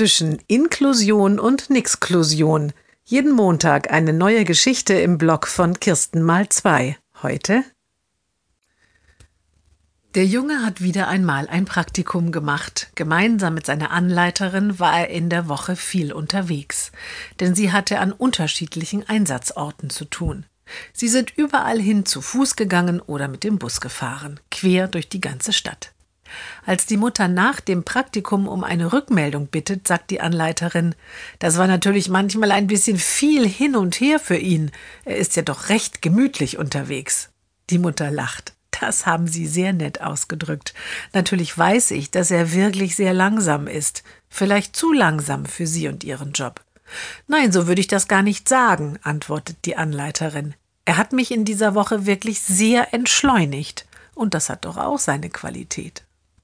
zwischen Inklusion und Nixklusion. Jeden Montag eine neue Geschichte im Blog von Kirsten mal zwei. Heute der Junge hat wieder einmal ein Praktikum gemacht. Gemeinsam mit seiner Anleiterin war er in der Woche viel unterwegs, denn sie hatte an unterschiedlichen Einsatzorten zu tun. Sie sind überall hin zu Fuß gegangen oder mit dem Bus gefahren, quer durch die ganze Stadt. Als die Mutter nach dem Praktikum um eine Rückmeldung bittet, sagt die Anleiterin, das war natürlich manchmal ein bisschen viel hin und her für ihn. Er ist ja doch recht gemütlich unterwegs. Die Mutter lacht. Das haben Sie sehr nett ausgedrückt. Natürlich weiß ich, dass er wirklich sehr langsam ist. Vielleicht zu langsam für Sie und Ihren Job. Nein, so würde ich das gar nicht sagen, antwortet die Anleiterin. Er hat mich in dieser Woche wirklich sehr entschleunigt. Und das hat doch auch seine Qualität.